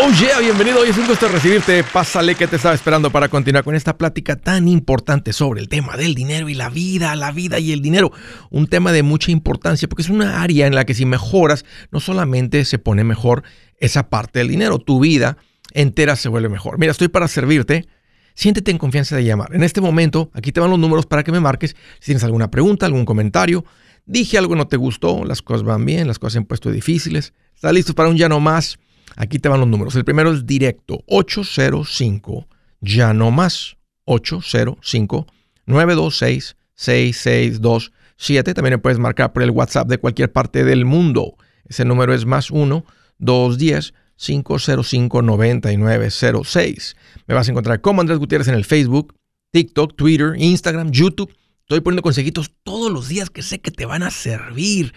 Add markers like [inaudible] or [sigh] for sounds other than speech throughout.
Oh yeah, bienvenido. Hoy es un gusto recibirte. Pásale que te estaba esperando para continuar con esta plática tan importante sobre el tema del dinero y la vida, la vida y el dinero. Un tema de mucha importancia porque es una área en la que si mejoras, no solamente se pone mejor esa parte del dinero, tu vida entera se vuelve mejor. Mira, estoy para servirte. Siéntete en confianza de llamar. En este momento, aquí te van los números para que me marques si tienes alguna pregunta, algún comentario. Dije algo no te gustó, las cosas van bien, las cosas se han puesto difíciles. ¿Estás listo para un ya no más? Aquí te van los números. El primero es directo, 805, ya no más, 805 926 6627. También puedes marcar por el WhatsApp de cualquier parte del mundo. Ese número es más 1 210 505 9906. Me vas a encontrar como Andrés Gutiérrez en el Facebook, TikTok, Twitter, Instagram, YouTube. Estoy poniendo consejitos todos los días que sé que te van a servir.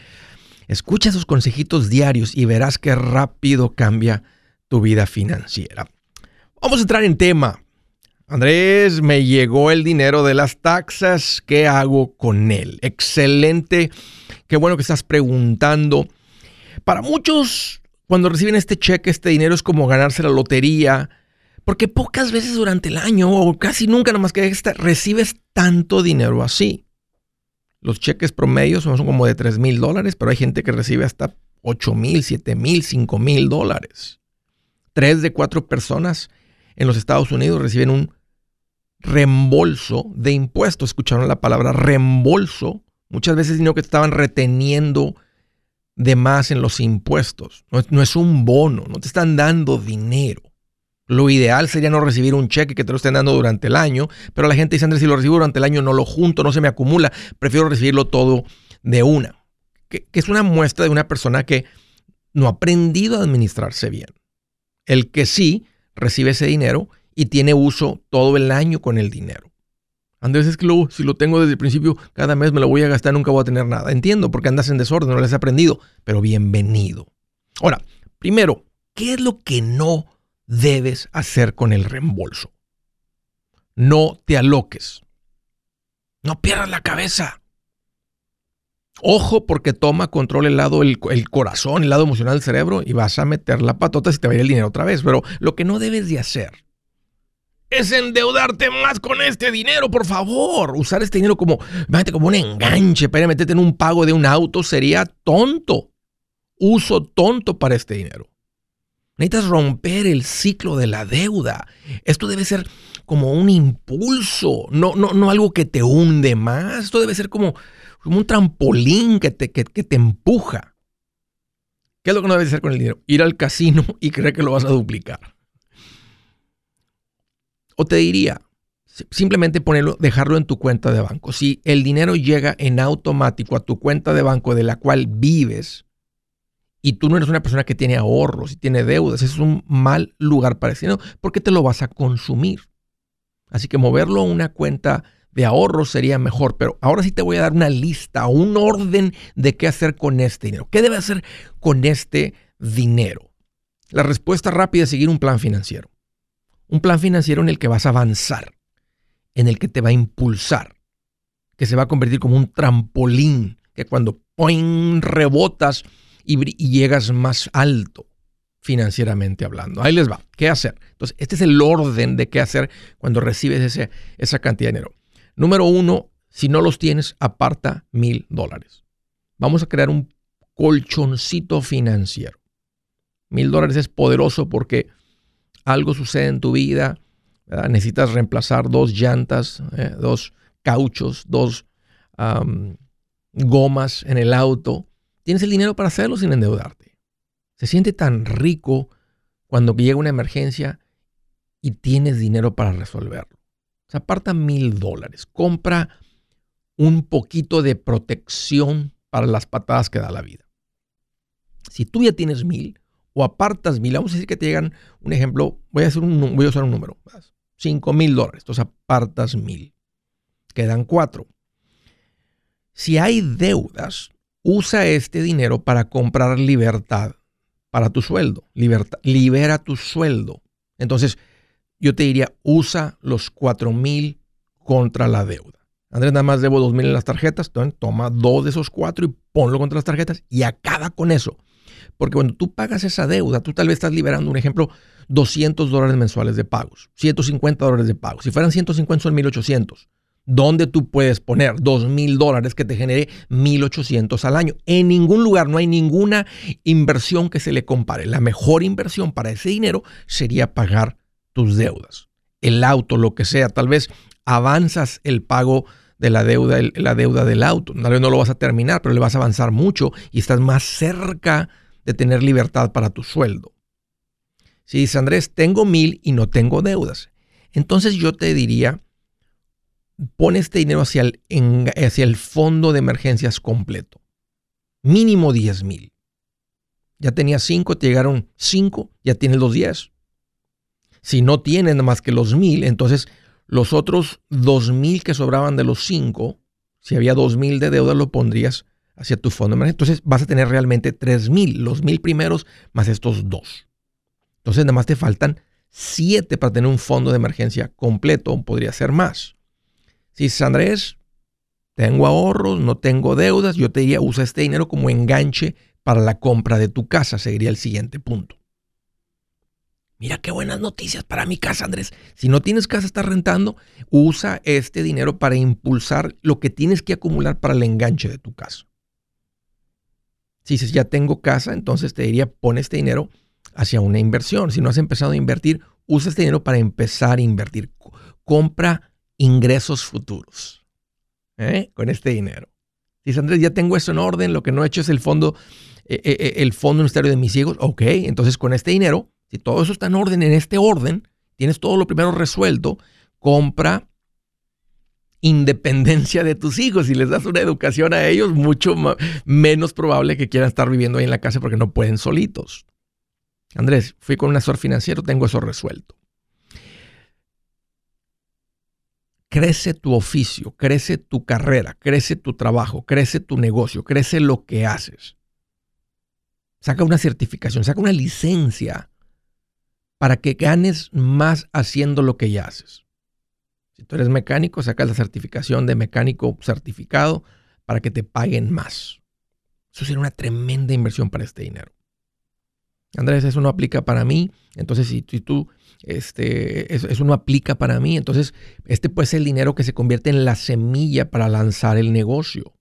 Escucha esos consejitos diarios y verás qué rápido cambia tu vida financiera. Vamos a entrar en tema. Andrés, me llegó el dinero de las taxas. ¿Qué hago con él? Excelente. Qué bueno que estás preguntando. Para muchos, cuando reciben este cheque, este dinero es como ganarse la lotería. Porque pocas veces durante el año, o casi nunca, nada más que esta, recibes tanto dinero así. Los cheques promedios son como de 3 mil dólares, pero hay gente que recibe hasta 8 mil, 7 mil, 5 mil dólares. Tres de cuatro personas en los Estados Unidos reciben un reembolso de impuestos. Escucharon la palabra reembolso. Muchas veces dinero que estaban reteniendo de más en los impuestos. No es un bono, no te están dando dinero. Lo ideal sería no recibir un cheque que te lo estén dando durante el año, pero la gente dice, Andrés, si lo recibo durante el año no lo junto, no se me acumula, prefiero recibirlo todo de una. Que, es una muestra de una persona que no ha aprendido a administrarse bien. El que sí recibe ese dinero y tiene uso todo el año con el dinero. Andrés, es que si lo tengo desde el principio, cada mes me lo voy a gastar, nunca voy a tener nada. Entiendo, porque andas en desorden, no lo has aprendido, pero bienvenido. Ahora, primero, ¿qué es lo que no debes hacer con el reembolso. No te aloques. No pierdas la cabeza. Ojo porque toma control el lado, el, corazón, el lado emocional del cerebro y vas a meter la patota si te va a ir el dinero otra vez. Pero lo que no debes de hacer es endeudarte más con este dinero, por favor. Usar este dinero como, como un enganche para meterte en un pago de un auto sería tonto. Uso tonto para este dinero. Necesitas romper el ciclo de la deuda. Esto debe ser como un impulso, no, no, no algo que te hunde más. Esto debe ser como, como un trampolín que te, que, te empuja. ¿Qué es lo que no debes hacer con el dinero? Ir al casino y creer que lo vas a duplicar. O te diría, simplemente ponerlo, dejarlo en tu cuenta de banco. Si el dinero llega en automático a tu cuenta de banco de la cual vives, y tú no eres una persona que tiene ahorros y tiene deudas, es un mal lugar para ese dinero porque te lo vas a consumir. Así que moverlo a una cuenta de ahorros sería mejor, pero ahora sí te voy a dar una lista, un orden de qué hacer con este dinero. ¿Qué debe hacer con este dinero? La respuesta rápida es seguir un plan financiero. Un plan financiero en el que vas a avanzar, en el que te va a impulsar, que se va a convertir como un trampolín, que cuando ¡poing! rebotas, y, llegas más alto financieramente hablando. Ahí les va. ¿Qué hacer? Entonces, este es el orden de qué hacer cuando recibes ese, esa cantidad de dinero. Número uno, si no los tienes, aparta mil dólares. Vamos a crear un colchoncito financiero. Mil dólares es poderoso porque algo sucede en tu vida. Necesitas reemplazar dos llantas, eh, dos cauchos, dos gomas en el auto tienes el dinero para hacerlo sin endeudarte. Se siente tan rico cuando llega una emergencia y tienes dinero para resolverlo. Aparta mil dólares. Compra un poquito de protección para las patadas que da la vida. Si tú ya tienes mil o apartas mil, vamos a decir que te llegan, un ejemplo, voy a, hacer un, voy a usar un número, cinco mil dólares, entonces apartas mil. Quedan cuatro. Si hay deudas, usa este dinero para comprar libertad para tu sueldo. libera tu sueldo. Entonces, yo te diría, usa los cuatro mil contra la deuda. Andrés, nada más debo dos mil en las tarjetas. Entonces, toma dos de esos cuatro y ponlo contra las tarjetas y acaba con eso. Porque cuando tú pagas esa deuda, tú tal vez estás liberando, un ejemplo, 200 dólares mensuales de pagos, 150 dólares de pagos. Si fueran 150 son 1800. ¿Dónde tú puedes poner 2 mil dólares que te genere 1800 al año? En ningún lugar, no hay ninguna inversión que se le compare. La mejor inversión para ese dinero sería pagar tus deudas. El auto, lo que sea, tal vez avanzas el pago de la deuda, la deuda del auto. Tal vez no lo vas a terminar, pero le vas a avanzar mucho y estás más cerca de tener libertad para tu sueldo. Si dice Andrés, tengo mil y no tengo deudas, entonces yo te diría, pon este dinero hacia el, hacia el fondo de emergencias completo. Mínimo 10 mil. Ya tenías 5, te llegaron 5, ya tienes los 10. Si no tienes más que los mil, entonces los otros 2 mil que sobraban de los 5, si había 2 mil de deuda, lo pondrías hacia tu fondo de emergencia. Entonces vas a tener realmente 3 mil, los mil primeros más estos dos. Entonces nada más te faltan 7 para tener un fondo de emergencia completo, podría ser más. Si dices, Andrés, tengo ahorros, no tengo deudas, yo te diría, usa este dinero como enganche para la compra de tu casa, sería el siguiente punto. Mira qué buenas noticias para mi casa, Andrés. Si no tienes casa, estás rentando, usa este dinero para impulsar lo que tienes que acumular para el enganche de tu casa. Si dices, ya tengo casa, entonces te diría, pon este dinero hacia una inversión. Si no has empezado a invertir, usa este dinero para empezar a invertir. Compra ingresos futuros ¿eh? con este dinero. Dice Andrés, ya tengo eso en orden, lo que no he hecho es el fondo, eh, eh, el fondo universitario de mis hijos. Ok, entonces con este dinero, si todo eso está en orden, en este orden, tienes todo lo primero resuelto, compra independencia de tus hijos. Si les das una educación a ellos, mucho menos probable que quieran estar viviendo ahí en la casa porque no pueden solitos. Andrés, fui con un asesor financiero, tengo eso resuelto. Crece tu oficio, crece tu carrera, crece tu trabajo, crece tu negocio, crece lo que haces. Saca una certificación, saca una licencia para que ganes más haciendo lo que ya haces. Si tú eres mecánico, saca la certificación de mecánico certificado para que te paguen más. Eso sería una tremenda inversión para este dinero. Andrés, eso no aplica para mí. Entonces, si, tú, este, eso, no aplica para mí, entonces este puede ser el dinero que se convierte en la semilla para lanzar el negocio.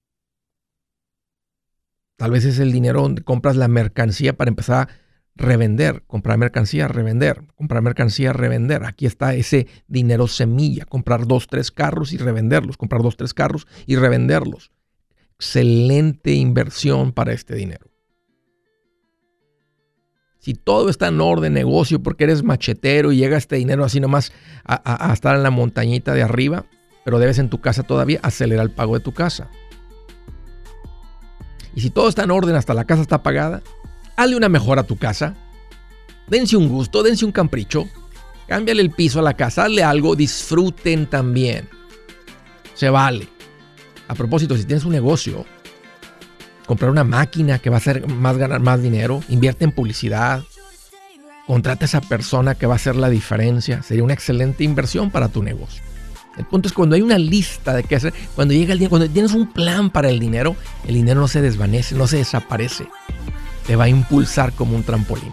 Tal vez es el dinero donde compras la mercancía para empezar a revender, comprar mercancía, revender, comprar mercancía, revender. Aquí está ese dinero semilla, comprar dos, tres carros y revenderlos, comprar dos, tres carros y revenderlos. Excelente inversión para este dinero. Si todo está en orden, negocio, porque eres machetero y llega este dinero así nomás a, estar en la montañita de arriba, pero debes en tu casa todavía, acelerar el pago de tu casa. Y si todo está en orden, hasta la casa está pagada, hazle una mejora a tu casa. Dense un gusto, dense un capricho. Cámbiale el piso a la casa, hazle algo, disfruten también. Se vale. A propósito, si tienes un negocio, comprar una máquina que va a hacer más ganar más dinero, invierte en publicidad, contrata a esa persona que va a hacer la diferencia, sería una excelente inversión para tu negocio. El punto es cuando hay una lista de qué hacer, cuando llega el día, cuando tienes un plan para el dinero, el dinero no se desvanece, no se desaparece, te va a impulsar como un trampolín.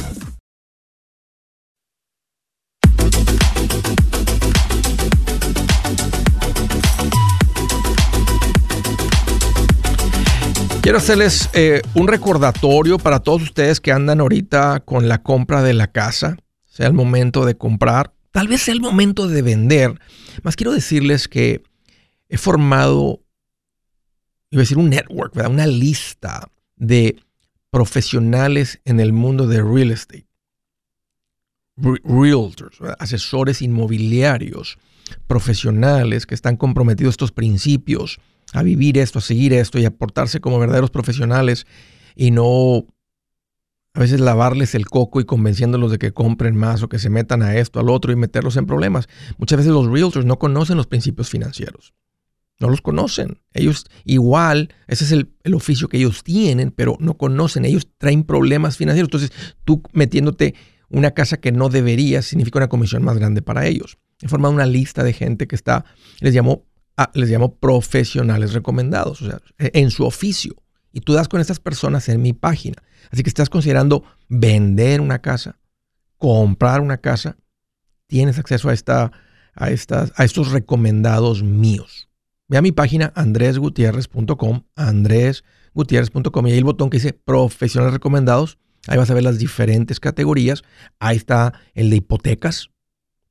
Quiero hacerles eh, un recordatorio para todos ustedes que andan ahorita con la compra de la casa, sea el momento de comprar, tal vez sea el momento de vender. Más quiero decirles que he formado, iba a decir un network, una lista de profesionales en el mundo de real estate. Realtors, asesores inmobiliarios, profesionales que están comprometidos a estos principios a vivir esto, a seguir esto y a portarse como verdaderos profesionales y no a veces lavarles el coco y convenciéndolos de que compren más o que se metan a esto, al otro y meterlos en problemas. Muchas veces los realtors no conocen los principios financieros. No los conocen. Ellos igual, ese es el, el, oficio que ellos tienen, pero no conocen. Ellos traen problemas financieros. Entonces, tú metiéndote una casa que no deberías significa una comisión más grande para ellos. He formado una lista de gente que está, les llamó les llamo profesionales recomendados, o sea, e, en su oficio. Y tú das con estas personas en mi página. Así que estás considerando vender una casa, comprar una casa, tienes acceso a, esta, a, estas, a estos recomendados míos. Ve a mi página andresgutierrez.com, andresgutierrez.com y ahí el botón que dice profesionales recomendados. Ahí vas a ver las diferentes categorías. Ahí está el de hipotecas,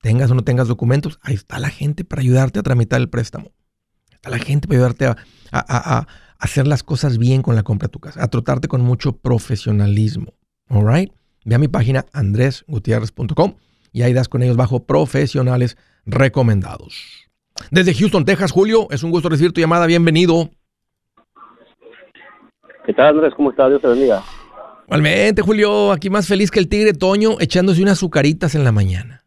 tengas o no tengas documentos, ahí está la gente para ayudarte a tramitar el préstamo. Está la gente para ayudarte a, hacer las cosas bien con la compra de tu casa, a tratarte con mucho profesionalismo. All right? Ve a mi página andresgutierrez.com y ahí das con ellos bajo profesionales recomendados. Desde Houston, Texas, Julio, es un gusto recibir tu llamada. Bienvenido. ¿Qué tal, Andrés? ¿Cómo estás? Dios te bendiga. Igualmente, Julio, aquí más feliz que el tigre Toño echándose unas azucaritas en la mañana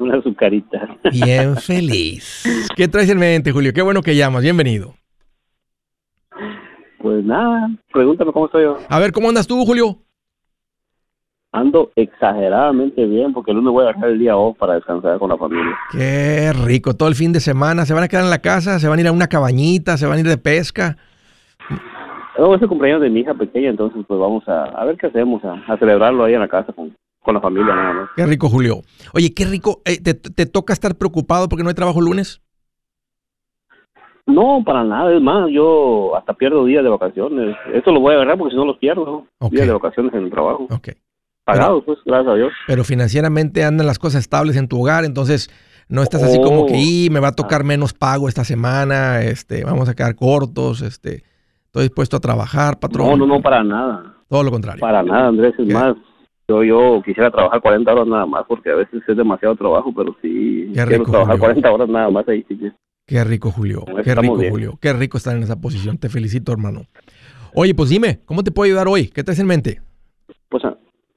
[laughs] una azucarita. Bien feliz. [laughs] ¿Qué traes en mente, Julio? Qué bueno que llamas. Bienvenido. Pues nada, pregúntame cómo estoy yo. A ver, ¿cómo andas tú, Julio? Ando exageradamente bien porque el lunes voy a dejar el día off para descansar con la familia. Qué rico. Todo el fin de semana. ¿Se van a quedar en la casa? ¿Se van a ir a una cabañita? ¿Se van a ir de pesca? No, es el cumpleaños de mi hija pequeña, entonces pues vamos a, a ver qué hacemos, a, a celebrarlo ahí en la casa con, con la familia nada más. Qué rico, Julio. Oye, qué rico. Eh, ¿te, ¿te, toca estar preocupado porque no hay trabajo lunes? No, para nada. Es más, yo hasta pierdo días de vacaciones. Esto lo voy a agarrar porque si no los pierdo. Días de vacaciones en el trabajo. Ok. Pagados, pues, gracias a Dios. Pero financieramente andan las cosas estables en tu hogar, entonces no estás así como que, y me va a tocar menos pago esta semana, este, vamos a quedar cortos, este, estoy dispuesto a trabajar, patrón. No, no, no, para nada. Todo lo contrario. Para nada, Andrés, es más, yo, yo quisiera trabajar 40 horas nada más porque a veces es demasiado trabajo, pero sí Qué quiero rico, trabajar Julio. 40 horas nada más ahí. Sí, sí. Qué rico, Julio. Qué rico, bien. Julio. Qué rico estar en esa posición. Te felicito, hermano. Oye, pues dime, ¿cómo te puedo ayudar hoy? ¿Qué traes en mente? Pues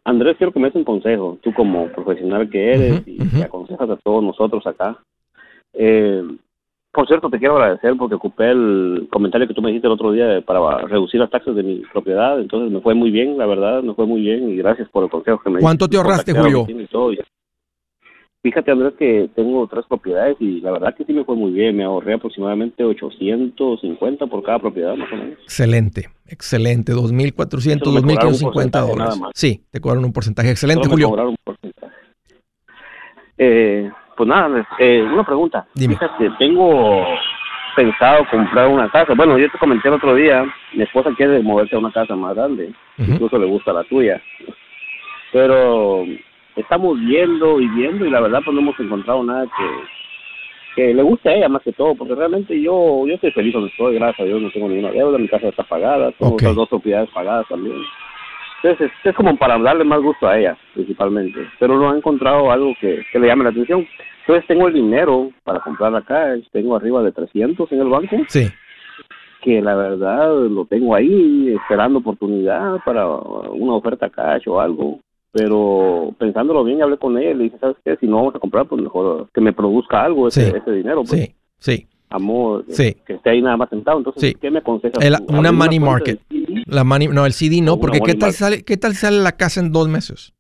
Andrés, quiero que me des un consejo, tú como profesional que eres y que aconsejas a todos nosotros acá. Eh, por cierto, te quiero agradecer porque ocupé el comentario que tú me dijiste el otro día para reducir las taxas de mi propiedad, entonces me fue muy bien, la verdad, me fue muy bien y gracias por el consejo que me ¿Cuánto te ahorraste, Julio? Fíjate, Andrés, que tengo tres propiedades y la verdad que sí me fue muy bien. Me ahorré aproximadamente 850 por cada propiedad, más o menos. Excelente, excelente. 2.400, Eso me cobraron un 2.550 porcentaje dólares. Sí, te cobraron un porcentaje. Excelente, Solo me Julio. cobraron un porcentaje. Eh, pues nada, eh, una pregunta. Dime. Fíjate, tengo pensado comprar una casa. Bueno, yo te comenté el otro día, mi esposa quiere moverse a una casa más grande. Incluso le gusta la tuya. Pero estamos viendo y viendo y la verdad pues no hemos encontrado nada que, que le guste a ella más que todo, porque realmente yo yo estoy feliz donde estoy, gracias a Dios, no tengo ninguna deuda, mi casa está pagada, tengo Ok. dos propiedades pagadas también. Entonces es, es como para darle más gusto a ella, principalmente, pero no he encontrado algo que, que le llame la atención. Entonces tengo el dinero para comprar acá, tengo arriba de 300 en el banco, Sí. que la verdad lo tengo ahí esperando oportunidad para una oferta cash o algo. Pero pensándolo bien, hablé con ella y dije, ¿sabes qué? Si no vamos a comprar, pues mejor que me produzca algo ese, Sí. ese dinero. Pues, Sí. Sí. Amor, Sí. que esté ahí nada más sentado. Entonces, Sí. ¿qué me aconsejas? El- una ¿Abrir money market. de CD? La money, no, el CD no, porque ¿qué tal, sale, ¿qué tal sale la casa en dos meses?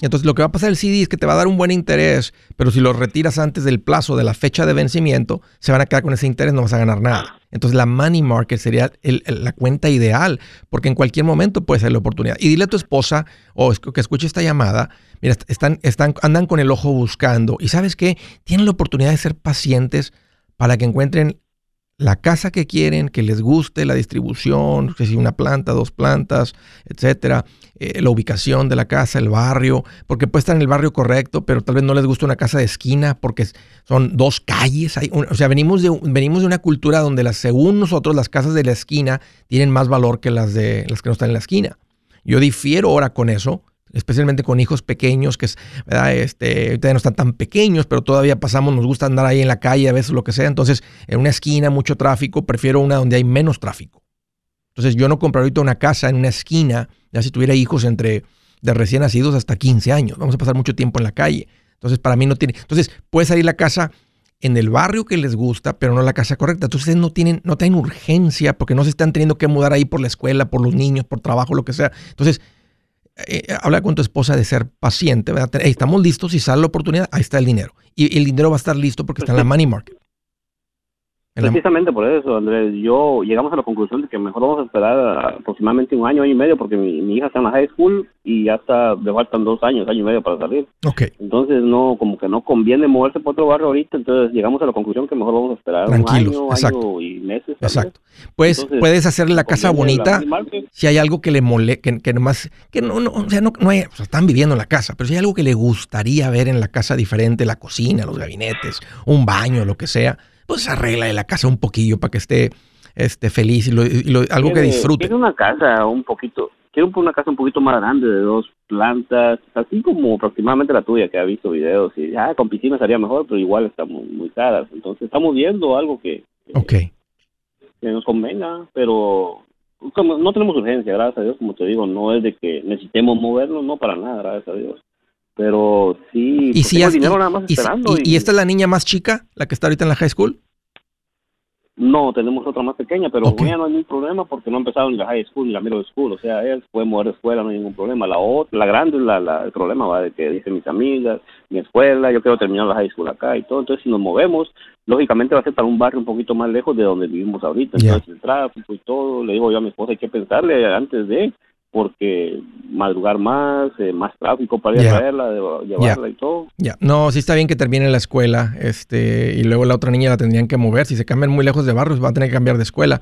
Entonces lo que va a pasar el CD es que te va a dar un buen interés, pero si lo retiras antes del plazo de la fecha de vencimiento, se van a quedar con ese interés, no vas a ganar nada. Entonces la money market sería el- el- la cuenta ideal, porque en cualquier momento puede ser la oportunidad. Y dile a tu esposa o es- que escuche esta llamada, mira, est- están, están, andan con el ojo buscando y sabes qué, tienen la oportunidad de ser pacientes para que encuentren la casa que quieren, que les guste, la distribución, que si una planta, dos plantas, etcétera, eh, la ubicación de la casa, el barrio, porque puede estar en el barrio correcto, pero tal vez no les guste una casa de esquina porque son dos calles. Hay un- o sea, venimos de, venimos de una cultura donde las, según nosotros las casas de la esquina tienen más valor que las de las que no están en la esquina. Yo difiero ahora con eso, especialmente con hijos pequeños, que es, ¿verdad? Este, ahorita no están tan pequeños, pero todavía pasamos, nos gusta andar ahí en la calle, a veces lo que sea. Entonces, en una esquina, mucho tráfico, prefiero una donde hay menos tráfico. Entonces, yo no compraría ahorita una casa en una esquina, ya si tuviera hijos entre de recién nacidos hasta 15 años. Vamos a pasar mucho tiempo en la calle. Entonces, para mí no tiene. Entonces, puede salir la casa en el barrio que les gusta, pero no la casa correcta. Entonces, no tienen, no tienen urgencia porque no se están teniendo que mudar ahí por la escuela, por los niños, por trabajo, lo que sea. Entonces, eh, habla con tu esposa de ser paciente, ¿verdad? Hey, estamos listos, si sale la oportunidad, ahí está el dinero. Y el dinero va a estar listo porque está en la [laughs] money market. Precisamente por eso, Andrés, yo llegamos a la conclusión de que mejor vamos a esperar aproximadamente un año, año y medio, porque mi, mi hija está en la high school y ya está, le faltan dos años, año y medio para salir. ok, Entonces, no, como que no conviene moverse por otro barrio ahorita, entonces llegamos a la conclusión que mejor vamos a esperar Tranquilos, un año, exacto. año y meses. exacto. Pues Entonces, puedes hacerle la casa bonita si hay algo que le mole, que, que nomás, que no, no, o sea, no, no hay- o sea, están viviendo en la casa, pero si hay algo que le gustaría ver en la casa diferente, la cocina, los gabinetes, un baño, lo que sea, pues arregla la casa un poquillo para que esté, esté feliz y, lo- y lo- algo que disfrute. Quiere una casa un poquito, quiere un- una casa un poquito más grande, de dos plantas, así como aproximadamente la tuya, que ha visto videos, y ah, con piscina sería mejor, pero igual estamos muy caras. Entonces, estamos viendo algo que, que- Ok, que nos convenga, pero como no tenemos urgencia, gracias a Dios, como te digo, no es de que necesitemos movernos, no para nada, gracias a Dios. Pero sí, y pues si tengo dinero y- nada más y si- esperando. y- y esta es la niña más chica, la que está ahorita en la high school. No, tenemos otra más pequeña, pero Ok. con ella no hay ningún problema porque no ha empezado ni la high school ni la middle school. O sea, ella se puede mover de escuela, no hay ningún problema. La otra, la grande es la, la- el problema, va, de que dicen mis amigas, mi escuela, yo quiero terminar la high school acá y todo. Entonces, si nos movemos, lógicamente va a ser para un barrio un poquito más lejos de donde vivimos ahorita. Entonces, el tráfico y todo, le digo yo a mi esposa, hay que pensarle antes de, porque madrugar más, eh, más tráfico para ir Ya. a traerla, de- llevarla y todo. Ya, no, sí está bien que termine la escuela, este, y luego la otra niña la tendrían que mover. Si se cambian muy lejos de barrios, va a tener que cambiar de escuela.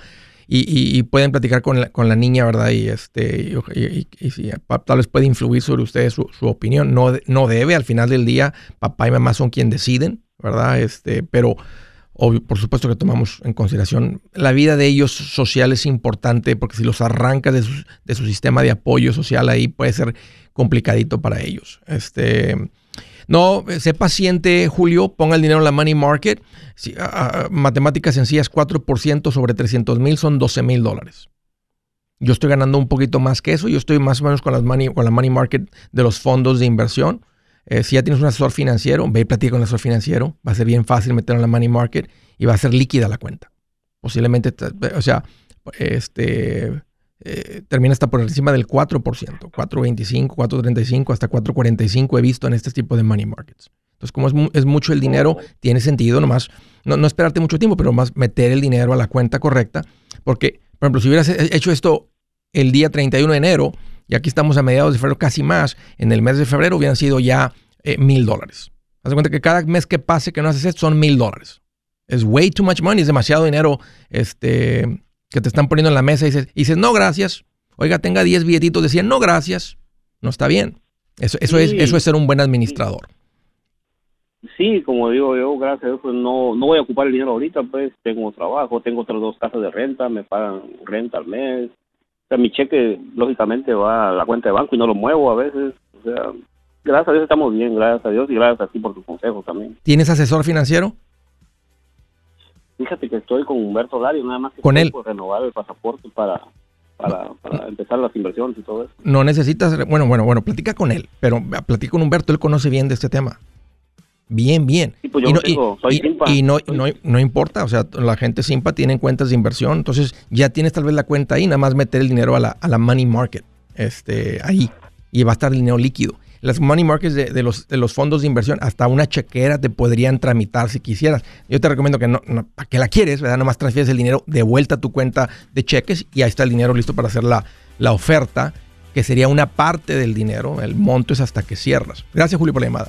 Y, y- y pueden platicar con la, con la niña, ¿verdad? Y este, y, tal vez puede influir sobre ustedes su, su opinión. No, no debe, al final del día, papá y mamá son quien deciden, ¿verdad? Este, pero obvio, por supuesto que tomamos en consideración la vida de ellos social es importante porque si los arrancas de su, sistema de apoyo social ahí puede ser complicadito para ellos. Este, no, sé paciente, Julio, ponga el dinero en la money market. Matemáticas sencillas, 4% sobre 300 mil son 12 mil dólares. Yo estoy ganando un poquito más que eso. Yo estoy más o menos con, las money, con la money market de los fondos de inversión. Eh, si ya tienes un asesor financiero, ve y platica con el asesor financiero. Va a ser bien fácil meterlo en la money market y va a ser líquida la cuenta. Posiblemente, te- o sea, este, eh, termina hasta por encima del 4%, 4.25, 4.35, hasta 4.45 he visto en este tipo de money markets. Entonces, como es, mu- es mucho el dinero, tiene sentido nomás, no, no esperarte mucho tiempo, pero más meter el dinero a la cuenta correcta. Porque, por ejemplo, si hubieras he- hecho esto el día 31 de enero, y aquí estamos a mediados de febrero casi más, en el mes de febrero hubieran sido ya eh, mil dólares. Haz de cuenta que cada mes que pase que no haces esto son mil dólares. Es way too much money, es demasiado dinero este, que te están poniendo en la mesa y dices, y dices, no, gracias. Oiga, tenga 10 billetitos de 100, no, gracias. No está bien. Eso, eso, es, eso es ser un buen administrador. Sí, como digo yo, gracias a Dios, pues no, no voy a ocupar el dinero ahorita, pues tengo trabajo, tengo otras dos casas de renta, me pagan renta al mes. Sea, mi cheque, lógicamente, va a la cuenta de banco y no lo muevo a veces. O sea, gracias a Dios estamos bien, gracias a Dios y gracias a ti por tus consejos también. ¿Tienes asesor financiero? Fíjate que estoy con Humberto Lario, nada más que ¿Con él? por renovar el pasaporte para, para, para empezar las inversiones y todo eso. No necesitas, bueno, bueno, bueno, platica con él, pero platica con Humberto, él conoce bien de este tema. Bien, bien. Sí, pues yo y, no, soy y- y no, Soy- no, no importa, o sea, la gente simpa tiene cuentas de inversión, entonces ya tienes tal vez la cuenta ahí, nada más meter el dinero a la, a la money market, este, ahí, y va a estar el dinero líquido. Las money markets de, de los, de los fondos de inversión, hasta una chequera te podrían tramitar si quisieras. Yo te recomiendo que no, no ¿para qué la quieres? ¿verdad? Nomás transfieres el dinero de vuelta a tu cuenta de cheques y ahí está el dinero listo para hacer la, la oferta, que sería una parte del dinero. El monto es hasta que cierras. Gracias, Julio, por la llamada.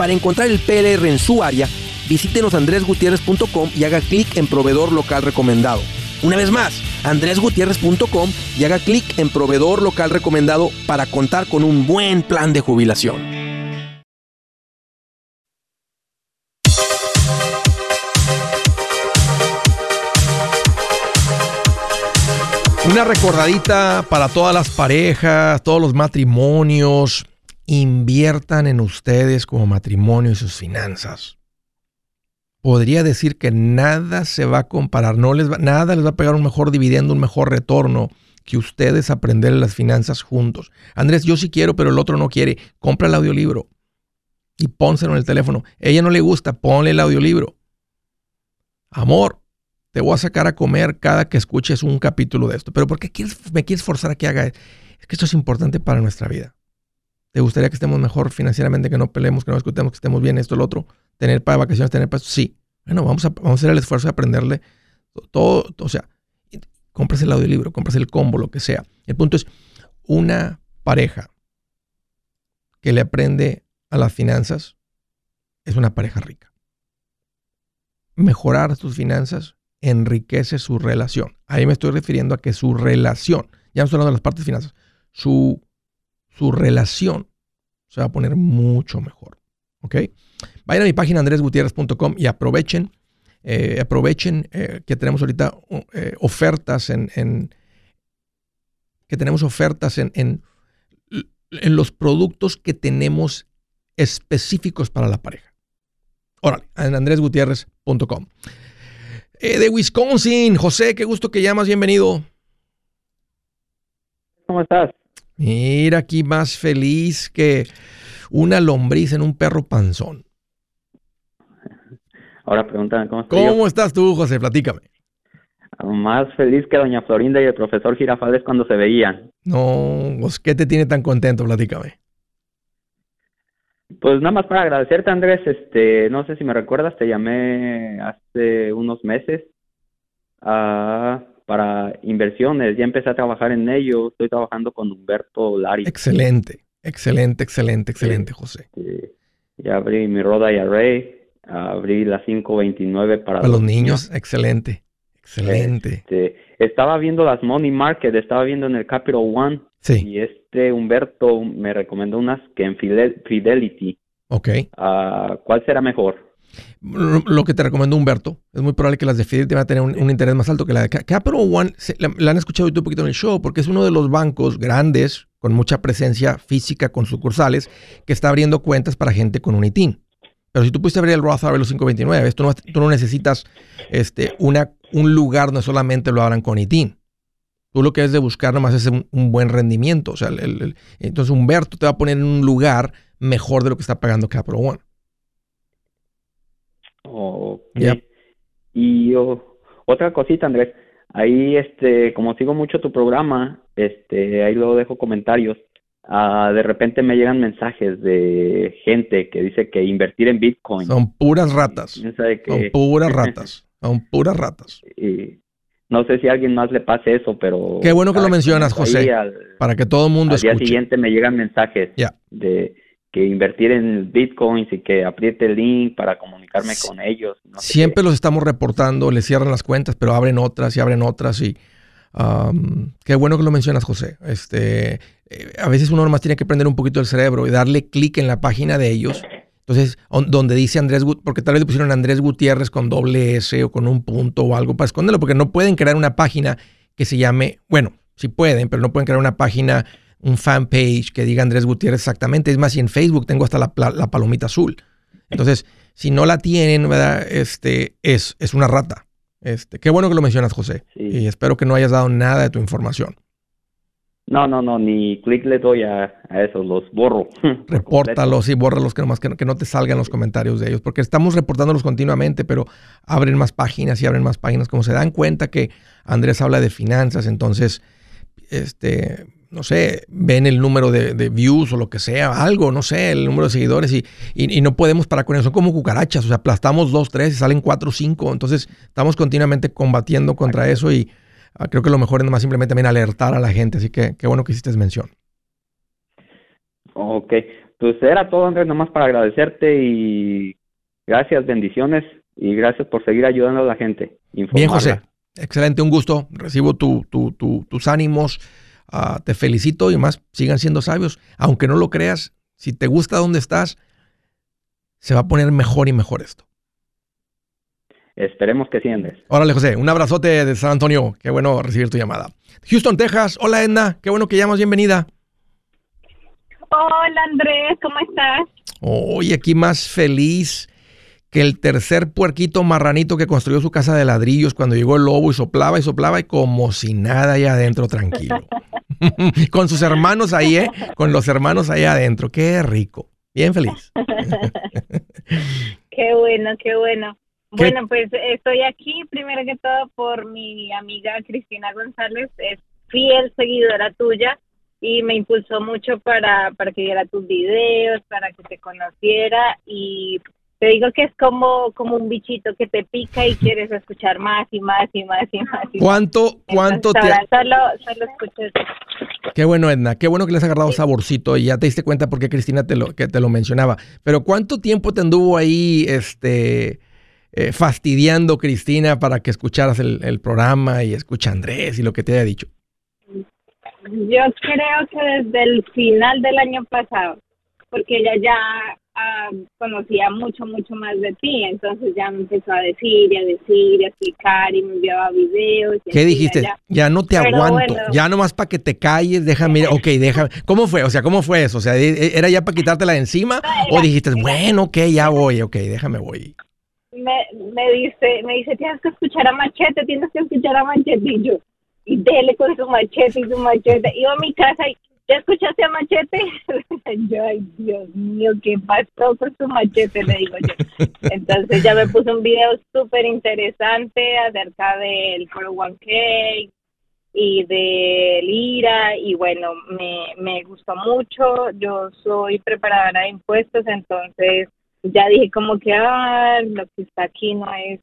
Para encontrar el PLR en su área, visítenos andresgutierrez.com y haga clic en proveedor local recomendado. Una vez más, andresgutierrez.com y haga clic en proveedor local recomendado para contar con un buen plan de jubilación. Una recordadita para todas las parejas, todos los matrimonios. Inviertan en ustedes como matrimonio y sus finanzas. Podría decir que nada se va a comparar, no les va- nada les va a pegar un mejor dividendo, un mejor retorno que ustedes aprender las finanzas juntos. Andrés, yo sí quiero, pero el otro no quiere. Compra el audiolibro y pónselo en el teléfono. Ella no le gusta, ponle el audiolibro. Amor, te voy a sacar a comer cada que escuches un capítulo de esto. Pero ¿por qué quieres, me quieres forzar a que haga? Es que esto es importante para nuestra vida. ¿Te gustaría que estemos mejor financieramente, que no peleemos, que no discutamos, que estemos bien, esto, lo otro? Tener para vacaciones, tener para... Sí. Bueno, vamos a, vamos a hacer el esfuerzo de aprenderle todo, o sea, compras el audiolibro, compras el combo, lo que sea. El punto es, una pareja que le aprende a las finanzas es una pareja rica. Mejorar tus finanzas enriquece su relación. Ahí me estoy refiriendo a que su relación, ya no estoy hablando de las partes de finanzas, su, su relación se va a poner mucho mejor. ¿Ok? Vayan a mi página andresgutierrez.com y aprovechen, eh, aprovechen eh, que tenemos ahorita eh, ofertas en, en- que tenemos ofertas en, en, en los productos que tenemos específicos para la pareja. Órale, en andresgutierrez.com. Eh, de Wisconsin, José, qué gusto que llamas, bienvenido. ¿Cómo estás? Mira aquí más feliz que una lombriz en un perro panzón. Ahora pregúntame cómo estoy ¿Cómo estás tú, José? Platícame. Más feliz que doña Florinda y el profesor Girafales cuando se veían. No, pues, ¿qué te tiene tan contento? Platícame. Pues nada más para agradecerte, Andrés. Este, no sé si me recuerdas, te llamé hace unos meses ah, para inversiones. Ya empecé a trabajar en ello. Estoy trabajando con Humberto Lari. Excelente, excelente, excelente, excelente, José. Ya abrí mi Roda IRA, abrí la 529 para, Para los niños, excelente, excelente. Este, estaba viendo las Money Market, estaba viendo en el Capital One. Sí, Y este Humberto me recomendó unas que en Fidel- Fidelity. ok. Ah, ¿Cuál será mejor? Lo lo que te recomendó Humberto, es muy probable que las de Fidelity van a tener un, un interés más alto que la de Ca- Capital One. se- la, la han escuchado un poquito en el show porque es uno de los bancos grandes con mucha presencia física con sucursales que está abriendo cuentas para gente con un ITIN. Pero si tú pudiste abrir el Roth los 529, ¿ves? Tú, no, tú no necesitas este, una, un lugar donde solamente lo abran con ITIN. Tú lo que es de buscar nomás es un, un buen rendimiento. O sea, el- entonces Humberto te va a poner en un lugar mejor de lo que está pagando Capital One. Ok. Y otra cosita, Andrés. Ahí, este, como sigo mucho tu programa, este, ahí luego dejo comentarios. Ah, de repente me llegan mensajes de gente que dice que invertir en Bitcoin. Son puras ratas. Son puras [laughs] ratas. Son puras ratas. Y no sé si a alguien más le pase eso, pero... Qué bueno que lo mencionas, José. para que todo el mundo al día siguiente me llegan mensajes de que invertir en bitcoins y que apriete el link para comunicarme con ellos. Siempre los estamos reportando, les cierran las cuentas, pero abren otras y abren otras y qué bueno que lo mencionas, José. Este, eh, a veces uno nomás tiene que prender un poquito el cerebro y darle clic en la página de ellos. Entonces, donde dice Andrés Gutiérrez, porque tal vez le pusieron Andrés Gutiérrez con doble S o con un punto o algo para esconderlo, porque no pueden crear una página que se llame, bueno, sí pueden, pero no pueden crear una página un fanpage que diga Andrés Gutiérrez exactamente. Es más, si en Facebook tengo hasta la, palomita azul. Entonces, si no la tienen, ¿verdad? Este, es, es una rata. Este, qué bueno que lo mencionas, José. Y espero que no hayas dado nada de tu información. No, no, no, ni clic le doy a, eso, los borro. [laughs] Repórtalos y bórralos que, nomás, que, que no te salgan los comentarios de ellos, porque estamos reportándolos continuamente, pero abren más páginas y abren más páginas. Como se dan cuenta que Andrés habla de finanzas, entonces, este, no sé, ven el número de, views o lo que sea, algo, no sé, el número de seguidores y, y, no podemos parar con eso. Son como cucarachas, o sea, aplastamos dos, tres y salen cuatro, cinco. Entonces, estamos continuamente combatiendo contra eso y ah, creo que lo mejor es nomás simplemente también alertar a la gente. Así que qué bueno que hiciste mención. Ok, pues era todo, Andrés, nomás para agradecerte y gracias, bendiciones y gracias por seguir ayudando a la gente. Bien, José. Excelente, un gusto. Recibo tu, tu, tus ánimos Ah, te felicito y más, sigan siendo sabios. Aunque no lo creas, si te gusta donde estás, se va a poner mejor y mejor esto. Esperemos que sí, Órale, José, un abrazote de San Antonio. Qué bueno recibir tu llamada. Houston, Texas. Hola, Edna. Qué bueno que llamas. Bienvenida. Hola, Andrés. ¿Cómo estás? Hoy aquí más feliz que el tercer puerquito marranito que construyó su casa de ladrillos cuando llegó el lobo y soplaba y soplaba y como si nada ahí adentro tranquilo. [laughs] [laughs] Con sus hermanos ahí, ¿eh? Con los hermanos ahí adentro. Qué rico. Bien feliz. [laughs] qué bueno, qué bueno. Bueno, pues estoy aquí primero que todo por mi amiga Cristina González, es fiel seguidora tuya y me impulsó mucho para, para que viera tus videos, para que te conociera y te digo que es como, como un bichito que te pica y quieres escuchar más y más y más y más. ¿Cuánto, cuánto te... Solo, solo escucho Qué bueno, Edna. Qué bueno que le has agarrado saborcito y ya te diste cuenta porque Cristina te lo, que te lo mencionaba. Pero ¿cuánto tiempo te anduvo ahí este, eh, fastidiando Cristina para que escucharas el, programa y escucha Andrés y lo que te haya dicho? Yo creo que desde el final del año pasado, porque ella ya conocía mucho, mucho más de ti. Entonces ya me empezó a decir y a decir y a explicar y me enviaba videos. ¿Qué dijiste? Ya no te aguanto. Ya nomás para que te calles, déjame, ok, déjame. ¿Cómo fue? O sea, ¿cómo fue eso? O sea, ¿e, e, ¿era ya para quitártela de encima? ¿O dijiste, bueno, ok, ya voy, ok, déjame voy? Me, me dice, me dice, tienes que escuchar a Machete, tienes que escuchar a Machete. Y yo, y dele con su machete y su machete. Iba a mi casa y ¿Ya escuchaste a Machete? [laughs] yo, ay, Dios mío, ¿qué pasó con su machete? Le digo yo. [laughs] Entonces ya me puse un video súper interesante acerca del 401k y de Lira y bueno, me, me gustó mucho. Yo soy preparadora de impuestos, entonces ya dije como que ah, lo que está aquí no es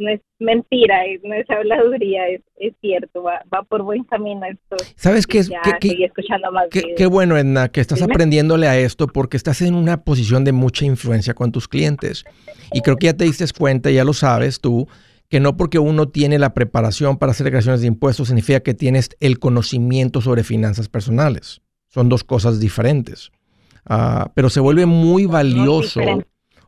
no es mentira, no es habladuría, es, es cierto, va, va, por buen camino esto. ¿Sabes qué es? qué, bueno, Edna, que estás aprendiéndole a esto porque estás en una posición de mucha influencia con tus clientes. Y creo que ya te diste cuenta, ya lo sabes tú, que no porque uno tiene la preparación para hacer declaraciones de impuestos significa que tienes el conocimiento sobre finanzas personales. Son dos cosas diferentes. Ah, pero se vuelve muy valioso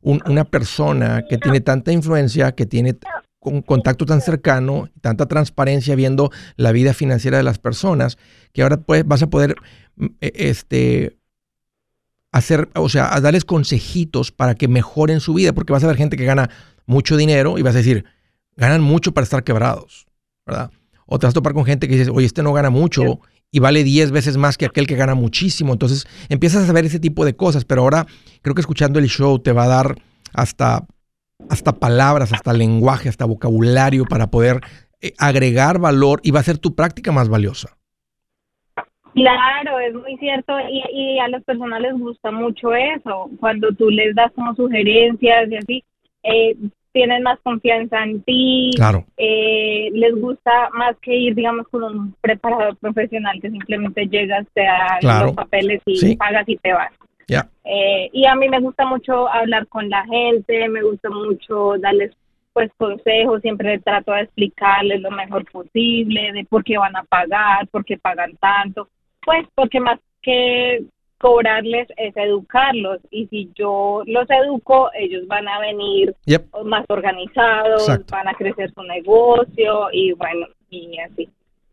una persona que tiene tanta influencia, que tiene un contacto tan cercano, tanta transparencia viendo la vida financiera de las personas, que ahora pues, vas a poder mm, e, este, hacer, o sea, a darles consejitos para que mejoren su vida, porque vas a ver gente que gana mucho dinero y vas a decir, ganan mucho para estar quebrados, ¿verdad? O te vas a topar con gente que dice, oye, este no gana mucho y vale 10 veces más que aquel que gana muchísimo. Entonces empiezas a saber ese tipo de cosas, pero ahora creo que escuchando el show te va a dar hasta, hasta palabras, hasta lenguaje, hasta vocabulario para poder eh, agregar valor y va a ser tu práctica más valiosa. Claro, es muy cierto y, y a las personas les gusta mucho eso, cuando tú les das como sugerencias y así, eh, tienen más confianza en ti, Claro. eh, les gusta más que ir, digamos, con un preparador profesional que simplemente llegas, te da Claro. los papeles y Sí. pagas y te vas. Ya. Eh, y a mí me gusta mucho hablar con la gente, me gusta mucho darles pues consejos, siempre trato de explicarles lo mejor posible de por qué van a pagar, por qué pagan tanto, pues porque más que cobrarles es educarlos y si yo los educo, ellos van a venir Yep. más organizados, Exacto. van a crecer su negocio y bueno, y así.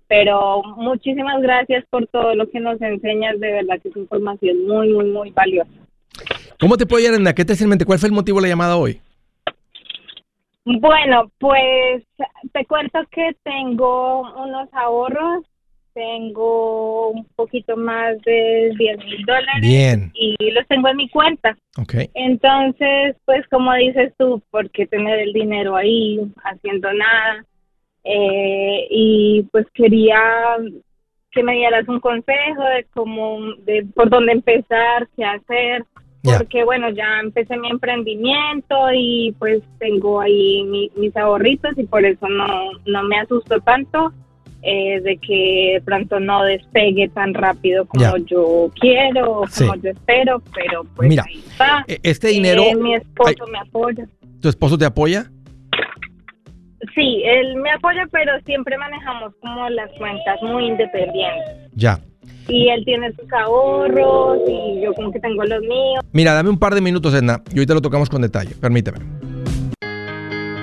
Pero muchísimas gracias por todo lo que nos enseñas, de verdad que es información muy, muy, muy valiosa. ¿Cómo te puedo ayudar, Edna? ¿Qué te mente? ¿Cuál fue el motivo de la llamada hoy? Bueno, pues te cuento que tengo unos ahorros, tengo un poquito más de 10 mil dólares Bien. y los tengo en mi cuenta. Ok. Entonces, pues como dices tú, ¿por qué tener el dinero ahí haciendo nada? Eh, y pues quería que me dieras un consejo de cómo, de por dónde empezar, qué hacer, porque bueno, ya empecé mi emprendimiento y pues tengo ahí mi- mis ahorritos y por eso no, no me asusto tanto eh, de que pronto no despegue tan rápido como Ya. yo quiero Sí. como yo espero, pero pues Mira, ahí está. E- Este dinero, Eh, mi esposo me apoya. ¿tu esposo te apoya? Sí, él me apoya, pero siempre manejamos como las cuentas muy independientes. Ya. Y él tiene sus ahorros y yo como que tengo los míos. Mira, dame un par de minutos, Edna, y ahorita lo tocamos con detalle. Permíteme.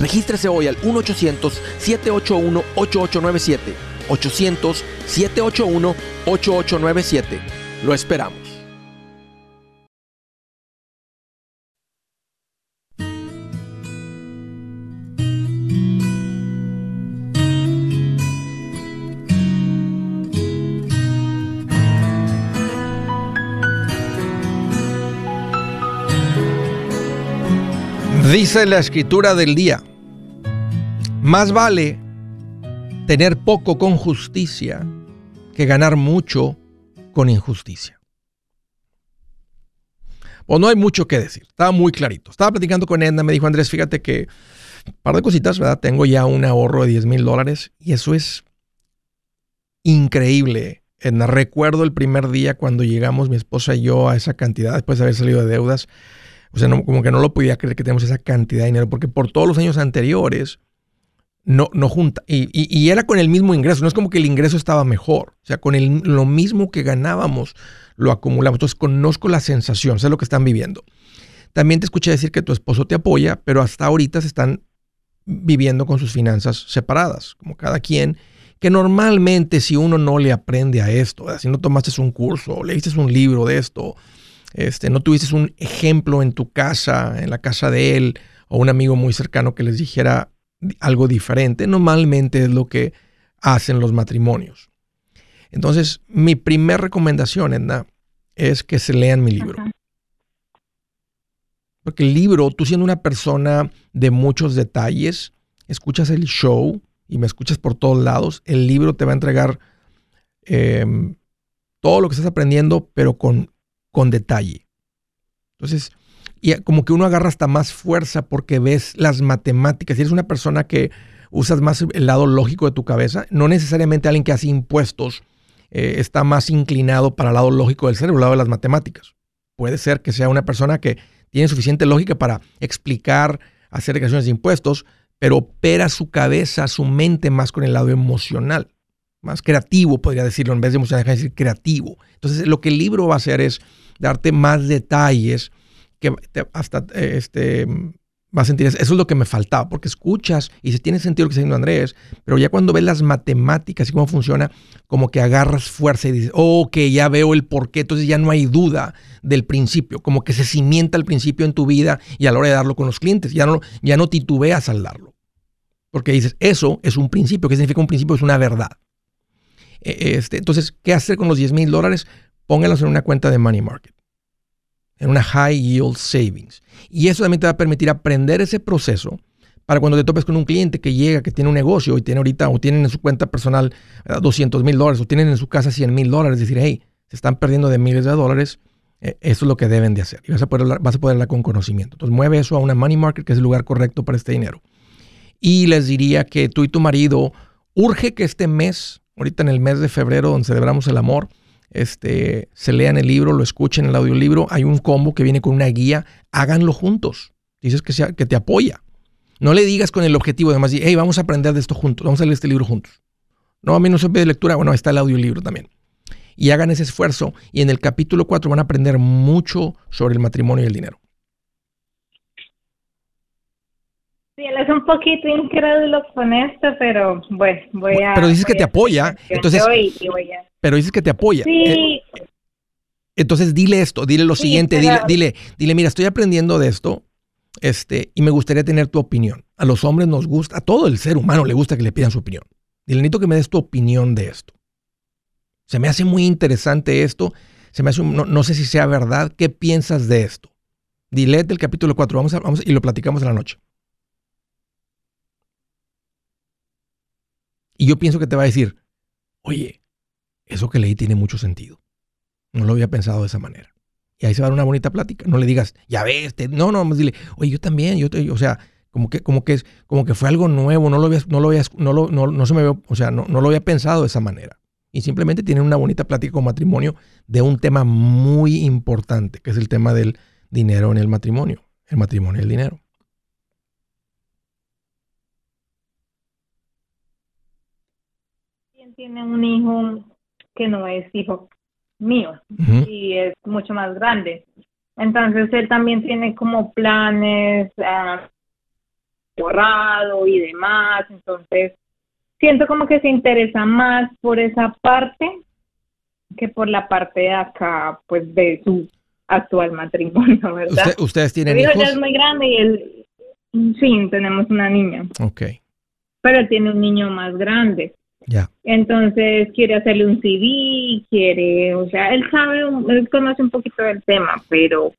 Regístrese hoy al 1-800-781-8897. 800-781-8897. Lo esperamos. Dice la escritura del día, más vale tener poco con justicia que ganar mucho con injusticia. Pues no hay mucho que decir, estaba muy clarito. Estaba platicando con Edna, me dijo Andrés, fíjate que un par de cositas, ¿verdad? Tengo ya un ahorro de 10 mil dólares y eso es increíble. Edna, recuerdo el primer día cuando llegamos mi esposa y yo a esa cantidad después de haber salido de deudas. O sea, no- como que no lo podía creer que tenemos esa cantidad de dinero, porque por todos los años anteriores no, no junta. Y, y- era con el mismo ingreso, no es como que el ingreso estaba mejor. O sea, con el- lo mismo que ganábamos, lo acumulamos. Entonces, conozco la sensación, sé lo que están viviendo. También te escuché decir que tu esposo te apoya, pero hasta ahorita se están viviendo con sus finanzas separadas, como cada quien. Que normalmente, si uno no le aprende a esto, si no tomaste un curso, leíste un libro de esto, este, no tuviste un ejemplo en tu casa, en la casa de él, o un amigo muy cercano que les dijera algo diferente, normalmente es lo que hacen los matrimonios. Entonces, mi primer recomendación, Edna, es que se lean mi libro. Ajá. Porque el libro, tú siendo una persona de muchos detalles, escuchas el show y me escuchas por todos lados, el libro te va a entregar em, todo lo que estás aprendiendo, pero con, con detalle. Entonces, y como que uno agarra hasta más fuerza porque ves las matemáticas. Si eres una persona que usas más el lado lógico de tu cabeza. No necesariamente alguien que hace impuestos eh, está más inclinado para el lado lógico del cerebro, el lado de las matemáticas. Puede ser que sea una persona que tiene suficiente lógica para explicar, hacer declaraciones de impuestos, pero opera su cabeza, su mente más con el lado emocional, más creativo, podría decirlo, en vez de emocional, decir creativo. Entonces, lo que el libro va a hacer es darte más detalles que hasta este, vas a sentir, eso es lo que me faltaba, porque escuchas y se tiene sentido lo que está diciendo Andrés, pero ya cuando ves las matemáticas y cómo funciona, como que agarras fuerza y dices, oh, ok, ya veo el porqué, entonces ya no hay duda del principio, como que se cimienta el principio en tu vida y a la hora de darlo con los clientes, ya no, ya no titubeas al darlo, porque dices, eso es un principio, ¿qué significa un principio? Es una verdad. E, este, entonces, ¿qué hacer con los 10 mil dólares? Póngalos en una cuenta de Money Market en una high yield savings. Y eso también te va a permitir aprender ese proceso para cuando te topes con un cliente que llega, que tiene un negocio y tiene ahorita o tienen en su cuenta personal 200 mil dólares o tienen en su casa 100 mil dólares, decir, hey, se están perdiendo de miles de dólares, eh, eso es lo que deben de hacer. Y vas a, poder, vas a poder hablar con conocimiento. Entonces mueve eso a una money market, que es el lugar correcto para este dinero. Y les diría que tú y tu marido, urge que este mes, ahorita en el mes de febrero, donde celebramos el amor, este, se lean el libro, lo escuchen el audiolibro. Hay un combo que viene con una guía. Háganlo juntos. Dices que, sea, que te apoya. No le digas con el objetivo, además, hey, vamos a aprender de esto juntos, vamos a leer este libro juntos. No, a mí no se de lectura, bueno, está el audiolibro también. Y hagan ese esfuerzo. Y en el capítulo 4 van a aprender mucho sobre el matrimonio y el dinero. Sí, él es un poquito incrédulo con esto, pero bueno, voy a... Pero dices que te apoya, entonces... Pero dices que te apoya. Sí. Eh, entonces dile esto, dile lo siguiente, dile, dile, dile, mira, estoy aprendiendo de esto, este, y me gustaría tener tu opinión. A los hombres nos gusta, a todo el ser humano le gusta que le pidan su opinión. Dile, necesito que me des tu opinión de esto. Se me hace muy interesante esto, se me hace, no, sé si sea verdad, ¿qué piensas de esto? Dile el capítulo 4, vamos, a, vamos y lo platicamos en la noche. Y yo pienso que te va a decir, oye, eso que leí tiene mucho sentido. No lo había pensado de esa manera. Y ahí se va a dar una bonita plática. No le digas, ya ves, no, no, más dile, oye, yo también, yo, o sea, como que, como que es, como que fue algo nuevo, no lo había, no lo había, no lo, no, se me veo, o sea, no, no lo había pensado de esa manera. Y simplemente tienen una bonita plática con matrimonio de un tema muy importante, que es el tema del dinero en el matrimonio. El matrimonio y el dinero. Tiene un hijo que no es hijo mío y es mucho más grande. Entonces él también tiene como planes uh, borrado y demás. Entonces siento como que se interesa más por esa parte que por la parte de acá, pues de su actual matrimonio, [laughs] ¿verdad? ¿Ustedes tienen hijos? ya es muy grande y él, sí, tenemos una niña. Ok. Pero él tiene un niño más grande. Entonces quiere hacerle un CD, quiere, o sea, él sabe, él conoce un poquito del tema, pero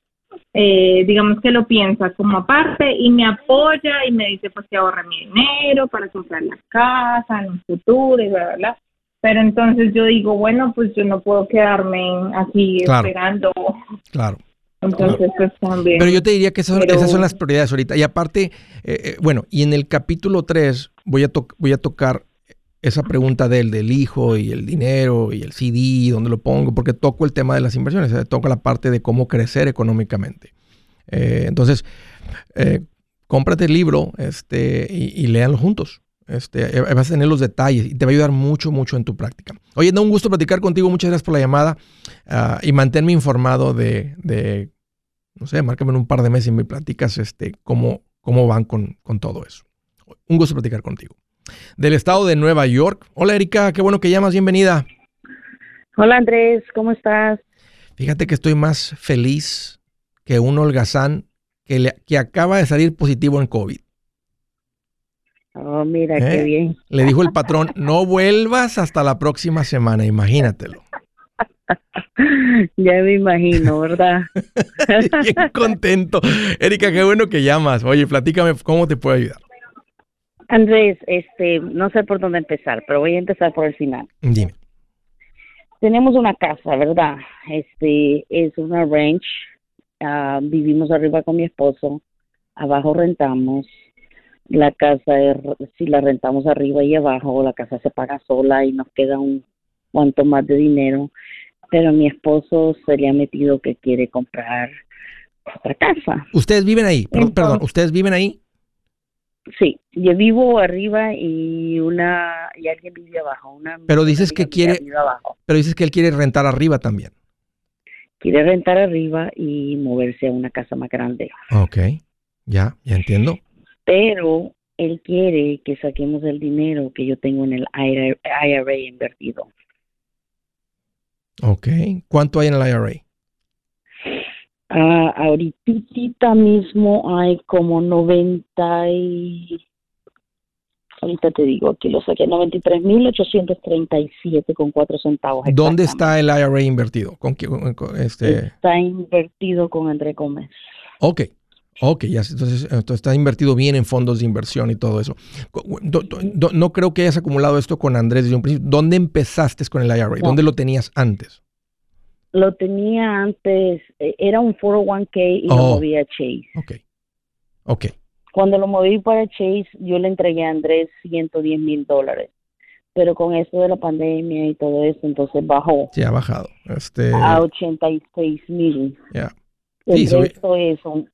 eh, digamos que lo piensa como aparte y me apoya y me dice pues que ahorre mi dinero para comprar la casa en un futuro y bla, bla, Pero entonces yo digo, bueno, pues yo no puedo quedarme aquí esperando. Claro. Entonces, pues también. Pero yo te diría que esas, esas son las prioridades ahorita. Y aparte, eh, eh, bueno, y en el capítulo 3 voy a, voy a tocar esa pregunta del, del hijo y el dinero y el CD, dónde lo pongo, porque toco el tema de las inversiones, eh, toco la parte de cómo crecer económicamente. Eh, entonces, eh, cómprate el libro este, y, léanlo juntos. Este, vas a tener los detalles y te va a ayudar mucho, mucho en tu práctica. Oye, da un gusto platicar contigo. Muchas gracias por la llamada ah, y manténme informado de, de, no sé, márcame en un par de meses y me platicas este, cómo, cómo van con, con todo eso. Un gusto platicar contigo del estado de Nueva York. Hola Erika, qué bueno que llamas, bienvenida. Hola Andrés, ¿cómo estás? Fíjate que estoy más feliz que un holgazán que, que acaba de salir positivo en COVID. Oh, mira, qué ¿Eh? bien. Le dijo el patrón, no vuelvas hasta la próxima semana, imagínatelo. [laughs] ya me imagino, ¿verdad? [laughs] Bien contento. Erika, qué bueno que llamas. Oye, platícame cómo te puedo ayudar. Andrés, este, no sé por dónde empezar, pero voy a empezar por el final. Dime. Tenemos una casa, ¿verdad? Este, es una ranch. Ah, vivimos arriba con mi esposo. Abajo rentamos. La casa, es, si la rentamos arriba y abajo, la casa se paga sola y nos queda un cuanto más de dinero. Pero mi esposo se le ha metido que quiere comprar otra casa. ¿Ustedes viven ahí? Entonces- perdón, ¿ustedes viven ahí? Sí, yo vivo arriba y una y alguien vive abajo. Una Pero dices que quiere-. Pero dices que él quiere rentar arriba también. Quiere rentar arriba y moverse a una casa más grande. Ok, ya, ya entiendo. Pero él quiere que saquemos el dinero que yo tengo en el IRA, IRA invertido. Ok, ¿cuánto hay en el IRA? Ah, ahorita mismo hay como 90 y... Ahorita te digo, aquí lo saqué, 93.837 con 4 centavos. ¿Dónde está el IRA invertido? ¿Con qué- con- con- este? Está invertido con André Gómez. Ok, ok, ya, entonces, entonces está invertido bien en fondos de inversión y todo eso. Co- do- do- do- no creo que hayas acumulado esto con Andrés desde un principio. ¿Dónde empezaste con el IRA? No. ¿Dónde lo tenías antes? Lo tenía antes, eh, era un 401k y lo Oh. moví a Chase. Ok, ok, Cuando lo moví para Chase, yo le entregué a Andrés 110 mil dólares. Pero con esto de la pandemia y todo eso, entonces bajó sí, ha bajado. Este, a 86 mil. ya. El Sí, sube- resto es un-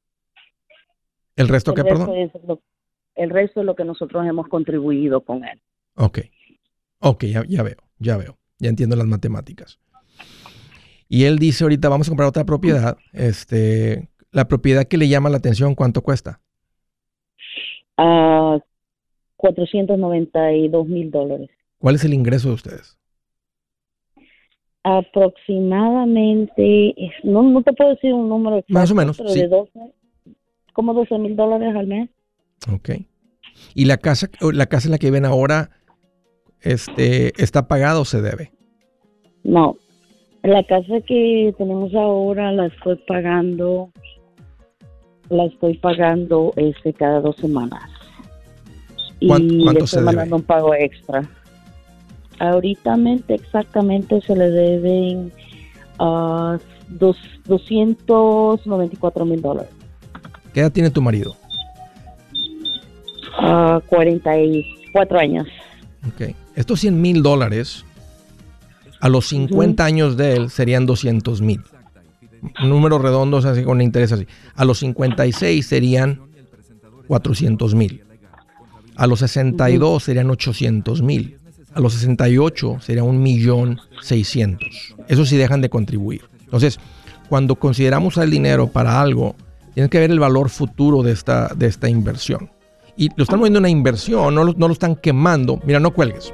¿El resto el qué, resto perdón? es lo, el resto es lo que nosotros hemos contribuido con él. Ok, ok, ya, ya veo, ya veo, ya entiendo las matemáticas. Y él dice ahorita, vamos a comprar otra propiedad. Este, la propiedad que le llama la atención, ¿cuánto cuesta? A 492 mil dólares. ¿Cuál es el ingreso de ustedes? Aproximadamente, no, no te puedo decir un número exacto, Más o menos, pero sí. de 12, como 12 mil dólares al mes. Ok. ¿Y la casa, la casa en la que viven ahora, este, está pagada o se debe? No, la casa que tenemos ahora la estoy pagando, la estoy pagando este cada dos semanas. Y ¿Cuán- le cuánto estoy se mandando un pago extra. Ahorita exactamente se le deben ah, dos, 294 mil dólares. ¿Qué edad tiene tu marido? a 44 años. Ok. Estos 100 mil dólares, a los 50 años de él serían 200 mil. Números redondos así con interés así. A los 56 serían 400 mil. A los 62 serían 800 mil. A los 68 sería un millón 600. Eso sí dejan de contribuir. Entonces, cuando consideramos el dinero para algo, tienes que ver el valor futuro de esta, de esta inversión. Y lo están moviendo una inversión, no lo, no lo están quemando. Mira, no cuelgues.